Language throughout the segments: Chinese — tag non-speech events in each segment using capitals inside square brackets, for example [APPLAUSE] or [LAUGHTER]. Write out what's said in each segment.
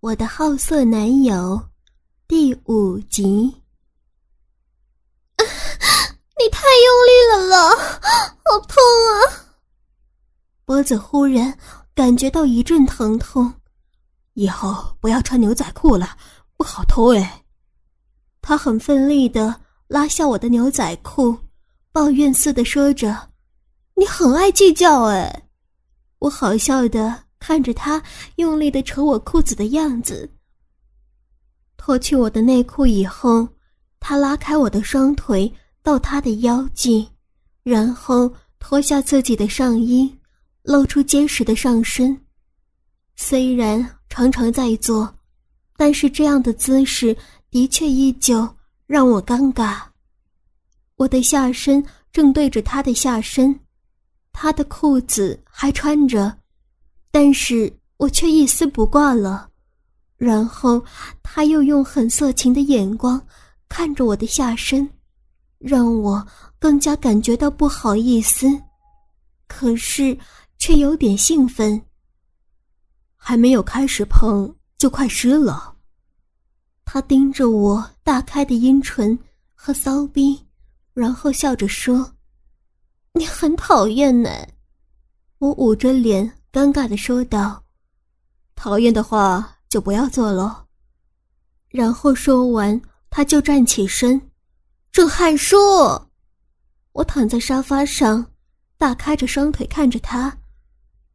我的好色男友第五集。[LAUGHS] 你太用力了啦，好痛啊！脖子忽然感觉到一阵疼痛，以后不要穿牛仔裤了，不好偷哎。他很奋力的拉下我的牛仔裤，抱怨似的说着：“你很爱计较哎。”我好笑的看着他用力的扯我裤子的样子。脱去我的内裤以后，他拉开我的双腿到他的腰际，然后脱下自己的上衣，露出结实的上身。虽然常常在做，但是这样的姿势的确依旧让我尴尬。我的下身正对着他的下身。他的裤子还穿着，但是我却一丝不挂了。然后他又用很色情的眼光看着我的下身，让我更加感觉到不好意思，可是却有点兴奋。还没有开始碰就快湿了。他盯着我大开的阴唇和骚逼，然后笑着说。你很讨厌呢，我捂着脸尴尬的说道：“讨厌的话就不要做喽。”然后说完，他就站起身。郑汉书，我躺在沙发上，大开着双腿看着他。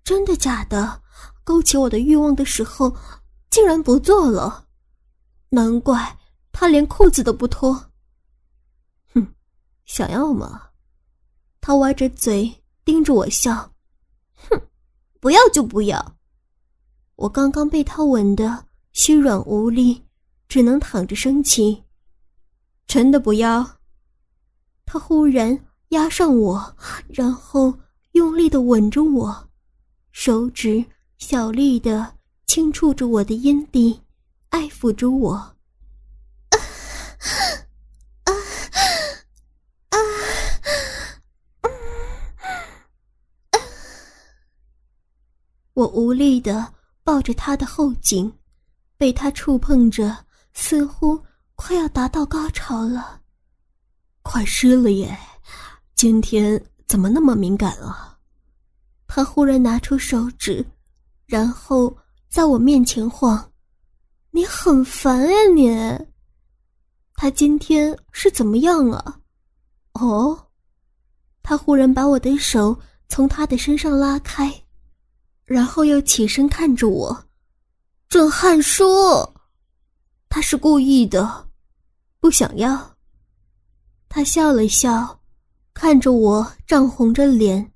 真的假的？勾起我的欲望的时候，竟然不做了。难怪他连裤子都不脱。哼，想要吗？他歪着嘴盯着我笑，哼，不要就不要。我刚刚被他吻得虚软无力，只能躺着生气。真的不要？他忽然压上我，然后用力的吻着我，手指小力的轻触着我的阴蒂，爱抚着我。我无力的抱着他的后颈，被他触碰着，似乎快要达到高潮了。快湿了耶！今天怎么那么敏感啊？他忽然拿出手指，然后在我面前晃。你很烦呀，你！他今天是怎么样啊？哦，他忽然把我的手从他的身上拉开。然后又起身看着我，郑汉叔，他是故意的，不想要。他笑了笑，看着我涨红着脸。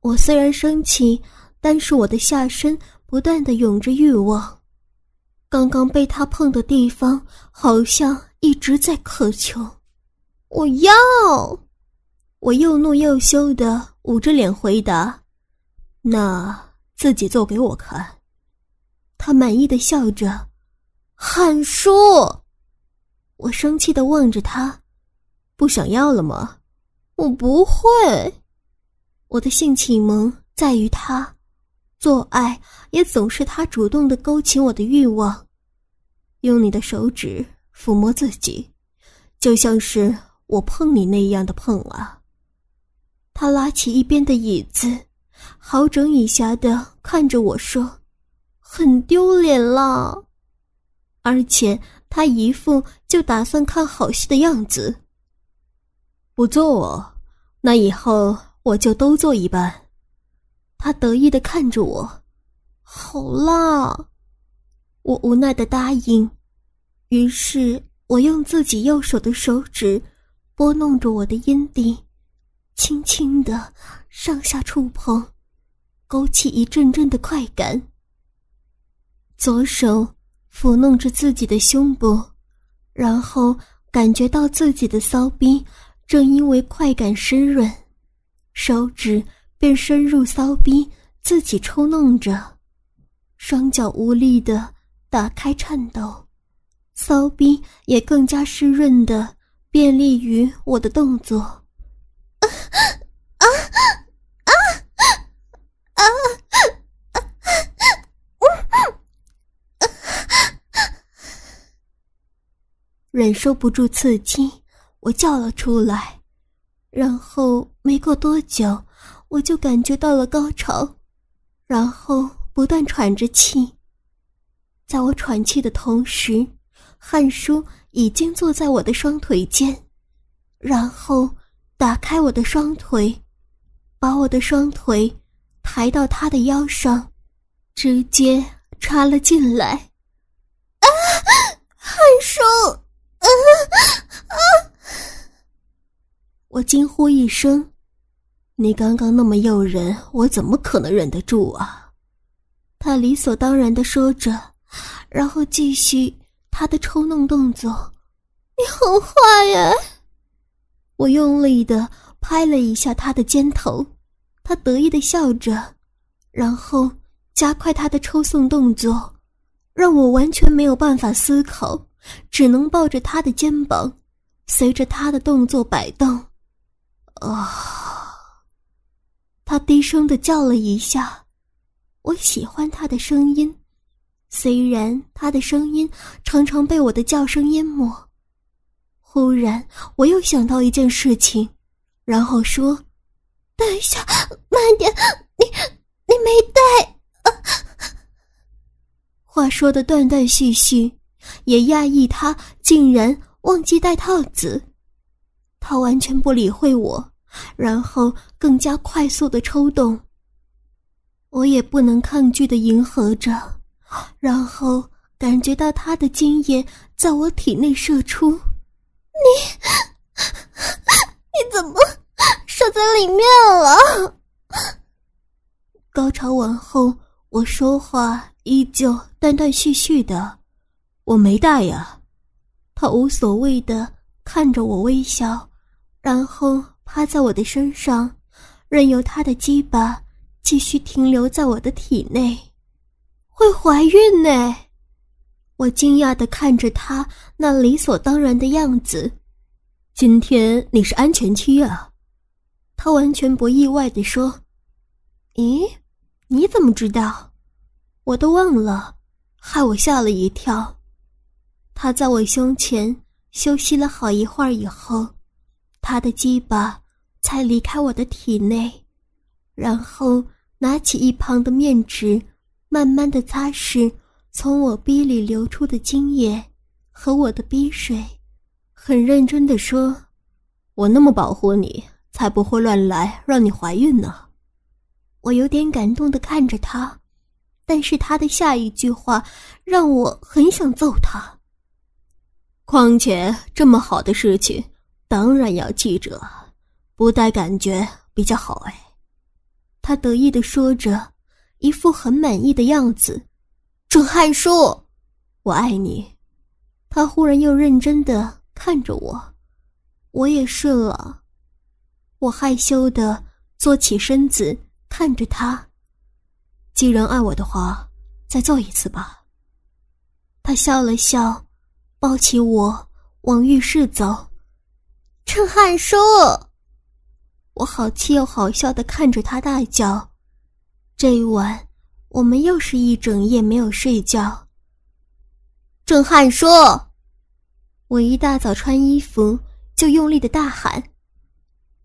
我虽然生气，但是我的下身不断的涌着欲望，刚刚被他碰的地方好像一直在渴求。我要，我又怒又羞的捂着脸回答：“那。”自己做给我看，他满意的笑着。汉叔，我生气的望着他，不想要了吗？我不会。我的性启蒙在于他，做爱也总是他主动的勾起我的欲望。用你的手指抚摸自己，就像是我碰你那样的碰啊。他拉起一边的椅子。好整以暇的看着我说：“很丢脸了。”而且他一副就打算看好戏的样子。不做，那以后我就都做一半。他得意的看着我，好啦，我无奈的答应。于是我用自己右手的手指拨弄着我的阴蒂，轻轻的上下触碰。勾起一阵阵的快感。左手抚弄着自己的胸部，然后感觉到自己的骚逼正因为快感湿润，手指便深入骚逼，自己抽弄着，双脚无力的打开颤抖，骚逼也更加湿润的便利于我的动作。忍受不住刺激，我叫了出来，然后没过多久，我就感觉到了高潮，然后不断喘着气。在我喘气的同时，汉叔已经坐在我的双腿间，然后打开我的双腿，把我的双腿抬到他的腰上，直接插了进来。啊，汉叔！啊！[LAUGHS] 我惊呼一声：“你刚刚那么诱人，我怎么可能忍得住啊？”他理所当然的说着，然后继续他的抽弄动作。你很坏呀！我用力的拍了一下他的肩头，他得意的笑着，然后加快他的抽送动作，让我完全没有办法思考。只能抱着他的肩膀，随着他的动作摆动。啊！他低声的叫了一下。我喜欢他的声音，虽然他的声音常常被我的叫声淹没。忽然，我又想到一件事情，然后说：“等一下，慢点，你你没带。”话说的断断续续。也讶异，他竟然忘记戴套子。他完全不理会我，然后更加快速的抽动。我也不能抗拒的迎合着，然后感觉到他的精液在我体内射出。你，你怎么射在里面了？高潮完后，我说话依旧断断续续的。我没带呀，他无所谓的看着我微笑，然后趴在我的身上，任由他的鸡巴继续停留在我的体内。会怀孕呢？我惊讶的看着他那理所当然的样子。今天你是安全期啊？他完全不意外的说：“咦，你怎么知道？我都忘了，害我吓了一跳。”他在我胸前休息了好一会儿以后，他的鸡巴才离开我的体内，然后拿起一旁的面纸，慢慢的擦拭从我逼里流出的精液和我的逼水，很认真的说：“我那么保护你，才不会乱来让你怀孕呢。”我有点感动的看着他，但是他的下一句话让我很想揍他。况且这么好的事情，当然要记着，不带感觉比较好哎。他得意的说着，一副很满意的样子。郑汉书，我爱你。他忽然又认真的看着我，我也是了。我害羞的坐起身子，看着他。既然爱我的话，再做一次吧。他笑了笑。抱起我往浴室走，陈汉叔，我好气又好笑的看着他大叫。这一晚，我们又是一整夜没有睡觉。郑汉叔，我一大早穿衣服就用力的大喊：“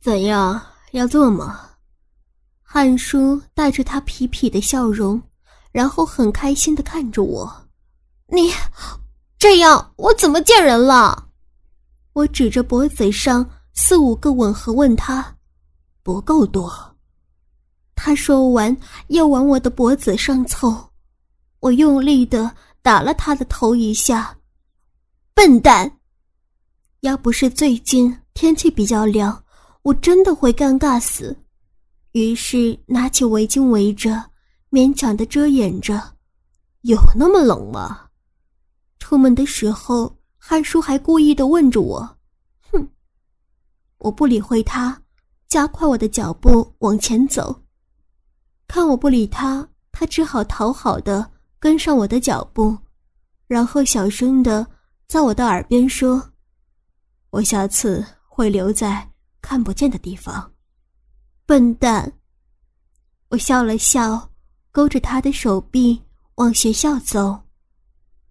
怎样，要做吗？”汉叔带着他痞痞的笑容，然后很开心的看着我：“你。”这样我怎么见人了？我指着脖子上四五个吻痕问他：“不够多。”他说完又往我的脖子上凑，我用力的打了他的头一下。笨蛋！要不是最近天气比较凉，我真的会尴尬死。于是拿起围巾围着，勉强的遮掩着。有那么冷吗？出门的时候，汉叔还故意的问着我：“哼！”我不理会他，加快我的脚步往前走。看我不理他，他只好讨好的跟上我的脚步，然后小声的在我的耳边说：“我下次会留在看不见的地方。”笨蛋！我笑了笑，勾着他的手臂往学校走。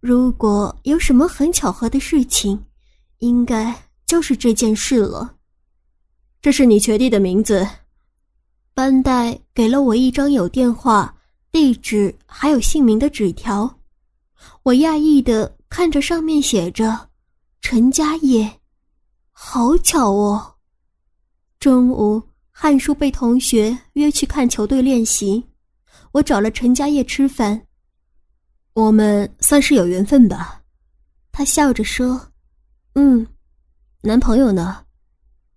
如果有什么很巧合的事情，应该就是这件事了。这是你学弟的名字。班代给了我一张有电话、地址还有姓名的纸条，我讶异的看着上面写着“陈家业”，好巧哦。中午，汉叔被同学约去看球队练习，我找了陈家业吃饭。我们算是有缘分吧，他笑着说：“嗯，男朋友呢？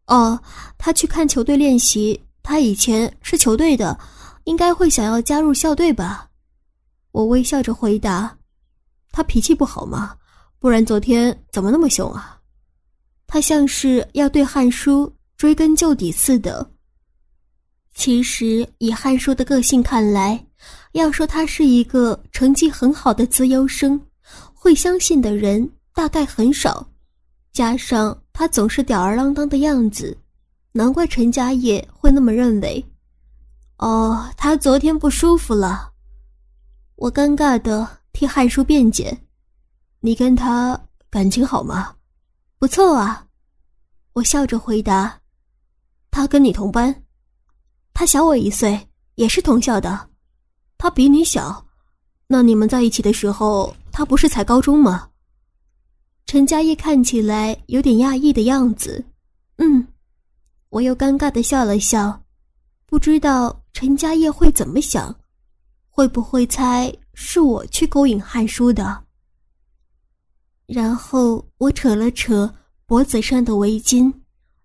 哦，他去看球队练习。他以前是球队的，应该会想要加入校队吧？”我微笑着回答：“他脾气不好吗？不然昨天怎么那么凶啊？”他像是要对汉书追根究底似的。其实以汉书的个性看来。要说他是一个成绩很好的资优生，会相信的人大概很少。加上他总是吊儿郎当的样子，难怪陈家业会那么认为。哦，他昨天不舒服了。我尴尬的替汉叔辩解：“你跟他感情好吗？”“不错啊。”我笑着回答。“他跟你同班？”“他小我一岁，也是同校的。”他比你小，那你们在一起的时候，他不是才高中吗？陈嘉业看起来有点讶异的样子。嗯，我又尴尬的笑了笑，不知道陈嘉业会怎么想，会不会猜是我去勾引汉书的？然后我扯了扯脖子上的围巾，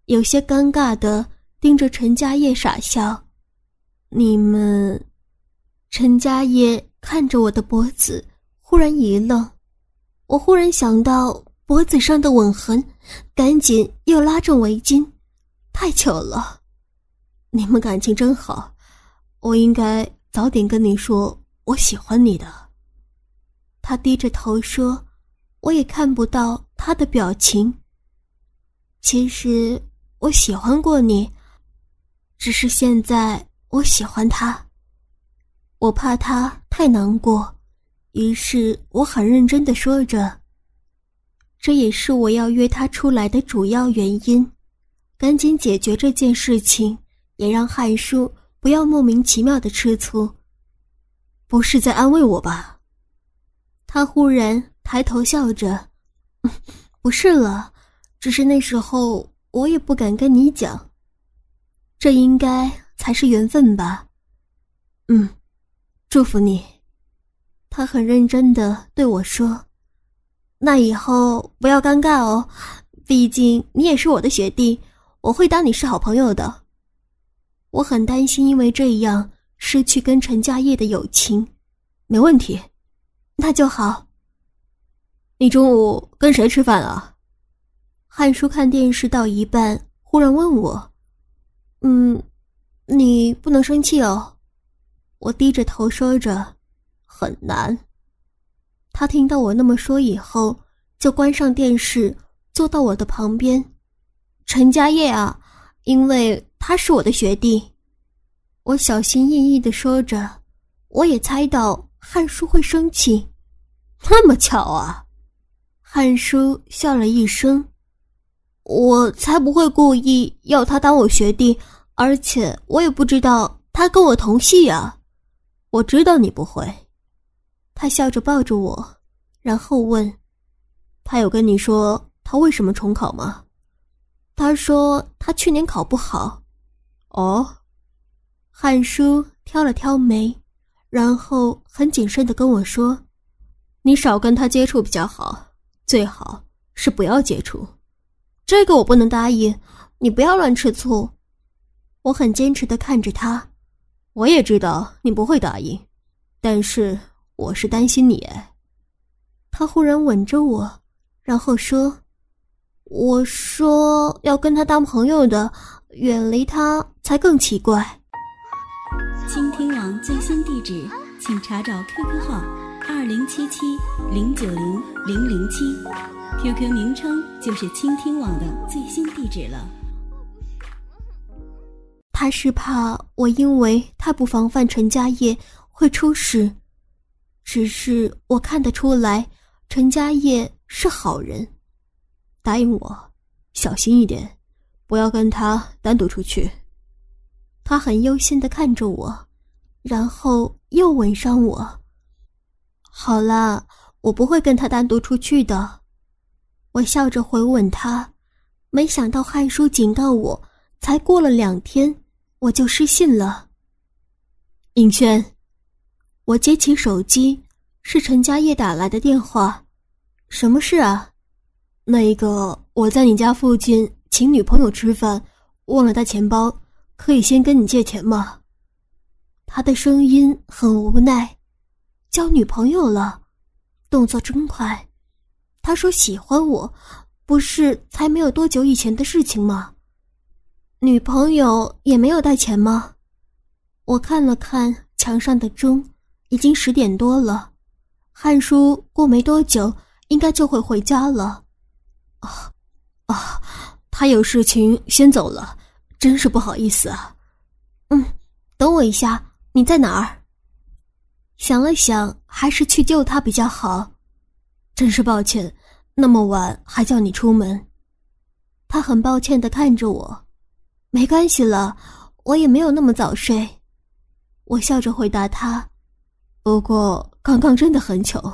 有些尴尬的盯着陈嘉业傻笑。你们。陈家业看着我的脖子，忽然一愣。我忽然想到脖子上的吻痕，赶紧又拉住围巾。太巧了，你们感情真好。我应该早点跟你说我喜欢你的。他低着头说，我也看不到他的表情。其实我喜欢过你，只是现在我喜欢他。我怕他太难过，于是我很认真的说着：“这也是我要约他出来的主要原因，赶紧解决这件事情，也让汉叔不要莫名其妙的吃醋。”不是在安慰我吧？他忽然抬头笑着：“ [LAUGHS] 不是了，只是那时候我也不敢跟你讲，这应该才是缘分吧？”嗯。祝福你，他很认真的对我说：“那以后不要尴尬哦，毕竟你也是我的学弟，我会当你是好朋友的。”我很担心，因为这样失去跟陈家业的友情。没问题，那就好。你中午跟谁吃饭啊？汉叔看电视到一半，忽然问我：“嗯，你不能生气哦。”我低着头说着：“很难。”他听到我那么说以后，就关上电视，坐到我的旁边。陈家业啊，因为他是我的学弟。我小心翼翼的说着，我也猜到汉叔会生气。那么巧啊！汉叔笑了一声：“我才不会故意要他当我学弟，而且我也不知道他跟我同系啊。”我知道你不会，他笑着抱着我，然后问：“他有跟你说他为什么重考吗？”他说他去年考不好。哦，汉叔挑了挑眉，然后很谨慎的跟我说：“你少跟他接触比较好，最好是不要接触。”这个我不能答应，你不要乱吃醋。我很坚持的看着他。我也知道你不会答应，但是我是担心你。他忽然吻着我，然后说：“我说要跟他当朋友的，远离他才更奇怪。”倾听网最新地址，请查找 QQ 号二零七七零九零零零七，QQ 名称就是倾听网的最新地址了。他是怕我因为太不防范陈家业会出事，只是我看得出来陈家业是好人。答应我，小心一点，不要跟他单独出去。他很忧心的看着我，然后又吻上我。好啦，我不会跟他单独出去的。我笑着回吻他，没想到汉叔警告我，才过了两天，我就失信了。尹轩，我接起手机，是陈家业打来的电话，什么事啊？那个，我在你家附近请女朋友吃饭，忘了带钱包，可以先跟你借钱吗？他的声音很无奈，交女朋友了，动作真快。他说喜欢我，不是才没有多久以前的事情吗？女朋友也没有带钱吗？我看了看墙上的钟，已经十点多了，汉叔过没多久应该就会回家了。啊，啊，他有事情先走了，真是不好意思啊。嗯，等我一下，你在哪儿？想了想，还是去救他比较好。真是抱歉，那么晚还叫你出门。他很抱歉的看着我，没关系了，我也没有那么早睡。我笑着回答他，不过刚刚真的很糗。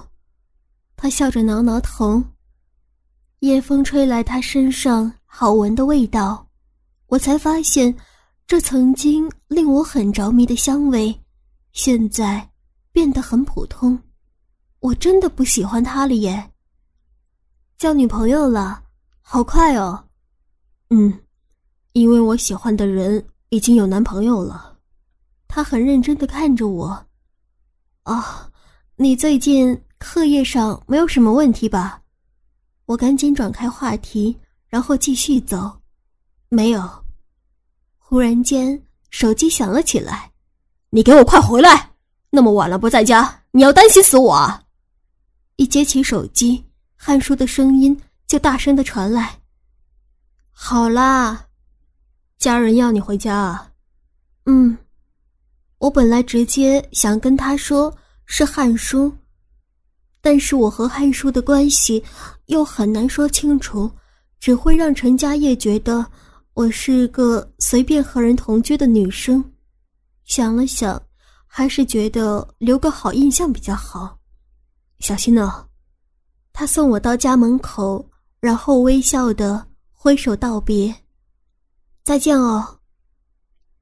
他笑着挠挠头。夜风吹来他身上好闻的味道，我才发现，这曾经令我很着迷的香味，现在变得很普通。我真的不喜欢他了耶。交女朋友了，好快哦。嗯，因为我喜欢的人已经有男朋友了。他很认真的看着我。哦，你最近课业上没有什么问题吧？我赶紧转开话题，然后继续走。没有。忽然间，手机响了起来。你给我快回来！那么晚了不在家，你要担心死我啊！一接起手机，汉叔的声音就大声的传来。好啦，家人要你回家啊。嗯，我本来直接想跟他说是汉叔。但是我和汉叔的关系又很难说清楚，只会让陈家业觉得我是个随便和人同居的女生。想了想，还是觉得留个好印象比较好。小心呢。他送我到家门口，然后微笑的挥手道别：“再见哦。”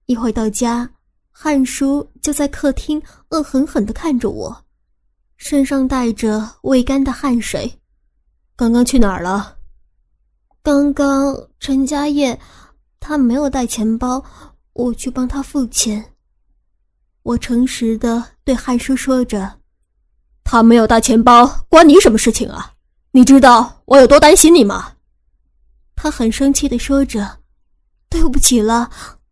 一回到家，汉叔就在客厅恶狠狠的看着我。身上带着未干的汗水，刚刚去哪儿了？刚刚陈家业他没有带钱包，我去帮他付钱。我诚实的对汉叔说着：“他没有带钱包，关你什么事情啊？你知道我有多担心你吗？”他很生气的说着：“对不起了，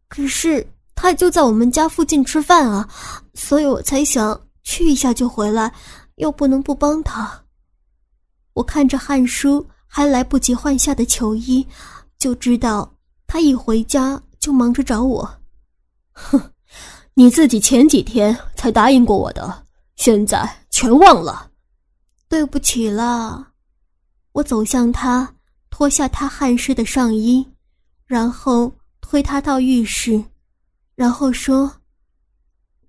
可是他就在我们家附近吃饭啊，所以我才想。”去一下就回来，又不能不帮他。我看着汉叔还来不及换下的球衣，就知道他一回家就忙着找我。哼，你自己前几天才答应过我的，现在全忘了。对不起了。我走向他，脱下他汗湿的上衣，然后推他到浴室，然后说：“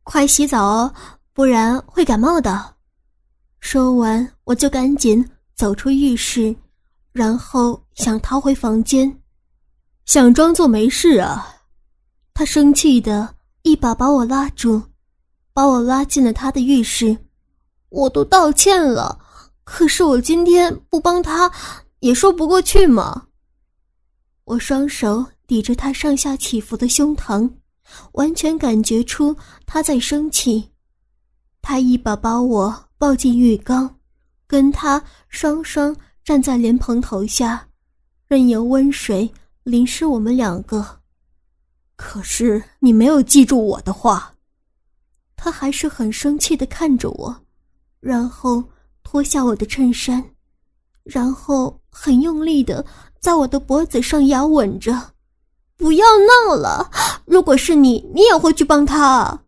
快洗澡哦。”不然会感冒的。说完，我就赶紧走出浴室，然后想逃回房间，想装作没事啊。他生气的一把把我拉住，把我拉进了他的浴室。我都道歉了，可是我今天不帮他，也说不过去嘛。我双手抵着他上下起伏的胸膛，完全感觉出他在生气。他一把把我抱进浴缸，跟他双双站在莲蓬头下，任由温水淋湿我们两个。可是你没有记住我的话。他还是很生气的看着我，然后脱下我的衬衫，然后很用力的在我的脖子上压吻着。不要闹了！如果是你，你也会去帮他。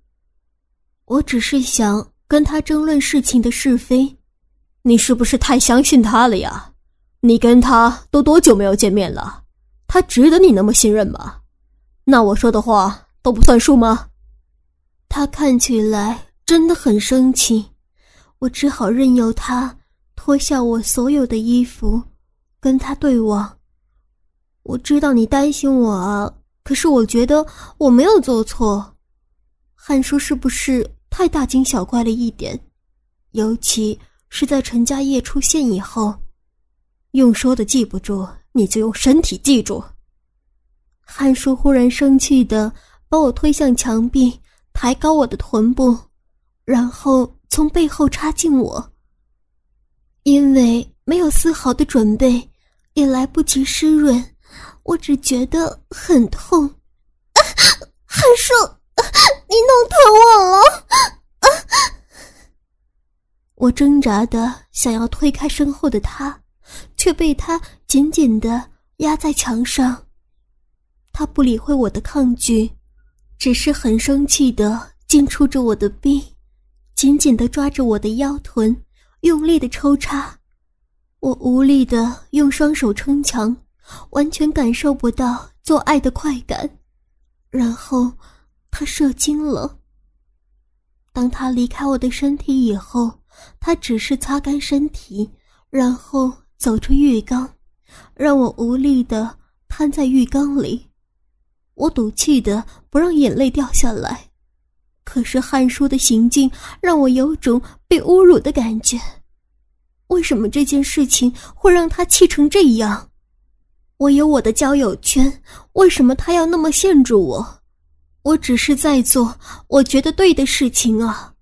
我只是想跟他争论事情的是非，你是不是太相信他了呀？你跟他都多久没有见面了？他值得你那么信任吗？那我说的话都不算数吗？他看起来真的很生气，我只好任由他脱下我所有的衣服，跟他对望。我知道你担心我啊，可是我觉得我没有做错。汉叔是不是太大惊小怪了一点？尤其是在陈家业出现以后。用说的记不住，你就用身体记住。汉叔忽然生气的把我推向墙壁，抬高我的臀部，然后从背后插进我。因为没有丝毫的准备，也来不及湿润，我只觉得很痛。韩叔，你弄疼我了！我挣扎的想要推开身后的他。却被他紧紧的压在墙上。他不理会我的抗拒，只是很生气的紧触着我的臂，紧紧的抓着我的腰臀，用力的抽插。我无力的用双手撑墙，完全感受不到做爱的快感。然后，他射精了。当他离开我的身体以后，他只是擦干身体，然后。走出浴缸，让我无力的瘫在浴缸里。我赌气的不让眼泪掉下来，可是汉叔的行径让我有种被侮辱的感觉。为什么这件事情会让他气成这样？我有我的交友圈，为什么他要那么限制我？我只是在做我觉得对的事情啊！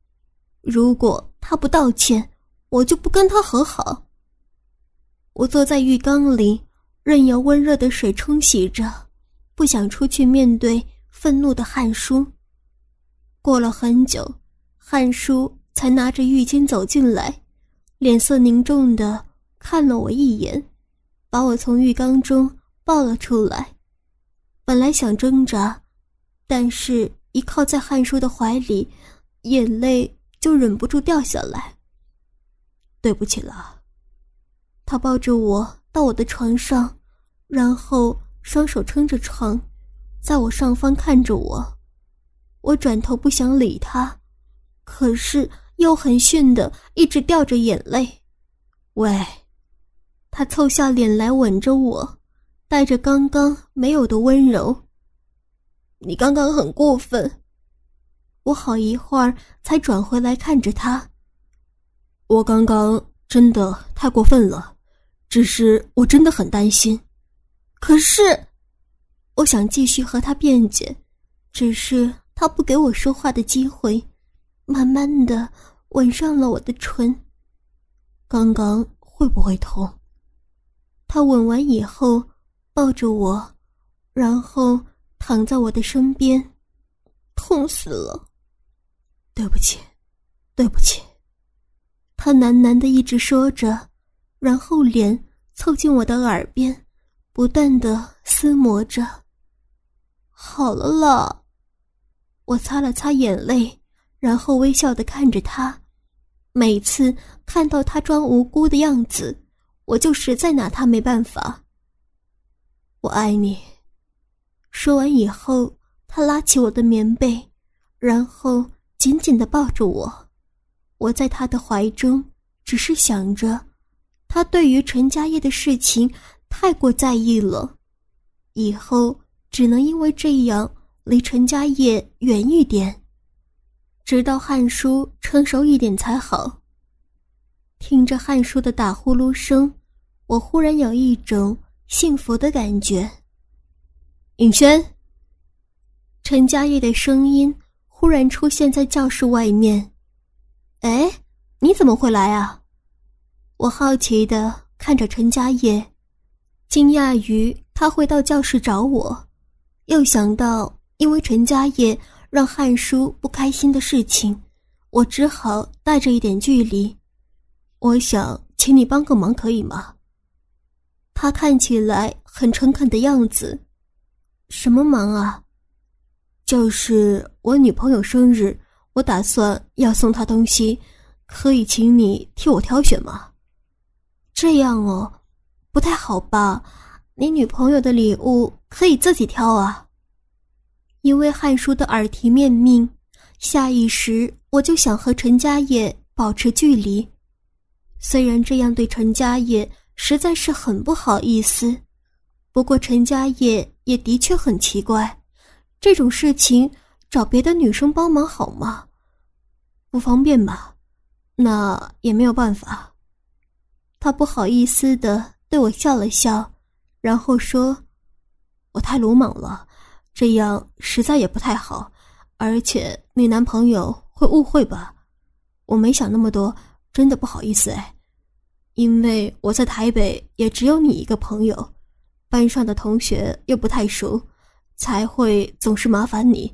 如果他不道歉，我就不跟他和好。我坐在浴缸里，任由温热的水冲洗着，不想出去面对愤怒的汉叔。过了很久，汉叔才拿着浴巾走进来，脸色凝重的看了我一眼，把我从浴缸中抱了出来。本来想挣扎，但是一靠在汉叔的怀里，眼泪就忍不住掉下来。对不起了。他抱着我到我的床上，然后双手撑着床，在我上方看着我。我转头不想理他，可是又很逊的一直掉着眼泪。喂，他凑下脸来吻着我，带着刚刚没有的温柔。你刚刚很过分。我好一会儿才转回来看着他。我刚刚真的太过分了。只是我真的很担心，可是，我想继续和他辩解，只是他不给我说话的机会，慢慢的吻上了我的唇。刚刚会不会痛？他吻完以后，抱着我，然后躺在我的身边，痛死了。对不起，对不起。他喃喃的一直说着。然后脸凑近我的耳边，不断的撕磨着。好了啦，我擦了擦眼泪，然后微笑的看着他。每次看到他装无辜的样子，我就实在拿他没办法。我爱你。说完以后，他拉起我的棉被，然后紧紧的抱着我。我在他的怀中，只是想着。他对于陈家业的事情太过在意了，以后只能因为这样离陈家业远一点，直到汉叔成熟一点才好。听着汉叔的打呼噜声，我忽然有一种幸福的感觉。尹轩，陈家业的声音忽然出现在教室外面。哎，你怎么会来啊？我好奇的看着陈佳业，惊讶于他会到教室找我，又想到因为陈佳业让汉叔不开心的事情，我只好带着一点距离。我想请你帮个忙，可以吗？他看起来很诚恳的样子。什么忙啊？就是我女朋友生日，我打算要送她东西，可以请你替我挑选吗？这样哦，不太好吧？你女朋友的礼物可以自己挑啊。因为汉叔的耳提面命，下意识我就想和陈家业保持距离。虽然这样对陈家业实在是很不好意思，不过陈家业也的确很奇怪，这种事情找别的女生帮忙好吗？不方便吧？那也没有办法。他不好意思的对我笑了笑，然后说：“我太鲁莽了，这样实在也不太好，而且你男朋友会误会吧？我没想那么多。”真的不好意思哎，因为我在台北也只有你一个朋友，班上的同学又不太熟，才会总是麻烦你。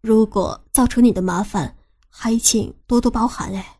如果造成你的麻烦，还请多多包涵哎。